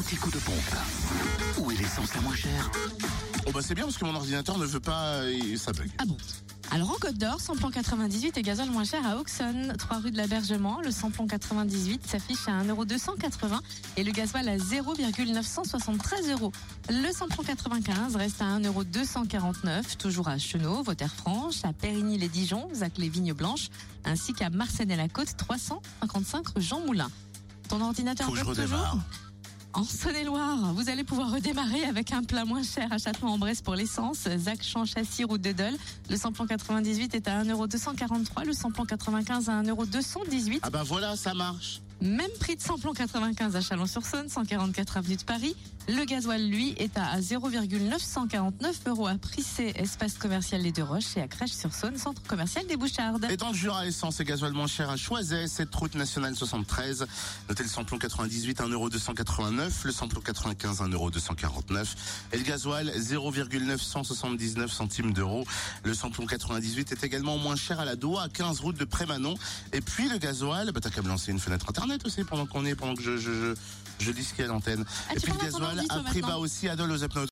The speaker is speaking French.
anti-coup de pompe. Où est l'essence la moins chère Oh bah c'est bien parce que mon ordinateur ne veut pas et ça bug. Ah bon alors en Côte d'Or, samplon 98 et gazole moins cher à Auxonne, 3 rue de l'Abergement. Le samplon 98 s'affiche à 1,280€ et le gasoil à 0,973 euros. Le samplon 95 reste à 1,249€, toujours à Chenot, Vautert-Franche, à Périgny-les-Dijon, Zac-les-Vignes Blanches, ainsi qu'à Marseille-la-Côte, 355 rue Jean Moulin. Ton ordinateur Faut que je bug toujours redémarre. En Saône-et-Loire, vous allez pouvoir redémarrer avec un plat moins cher à Châtellon-en-Bresse pour l'essence. Zac Champ Châssis, route de Dole. Le samplon 98 est à 1,243€, le samplon 95 à 1,218€. Ah bah voilà, ça marche. Même prix de samplon 95 à Chalon-sur-Saône, 144 avenue de Paris. Le gasoil, lui, est à 0,949 euros à Prissé, espace commercial Les Deux Roches, et à Crèche-sur-Saône, centre commercial des Bouchardes. Et dans le Jura, essence et gasoil moins cher à Choiset, cette route nationale 73. Notez le samplon 98 1,289€, le samplon 95 1,249€ et le gasoil 0,979 centimes d'euros. Le samplon 98 est également moins cher à la Doua, à 15 route de Prémanon. Et puis le gasoil, bah t'as qu'à me lancer une fenêtre internet aussi pendant qu'on est, pendant que je, je, je, je lis ce qu'il y a à l'antenne. Ah, et puis le gasoil a maintenant bas aussi à Dole aux.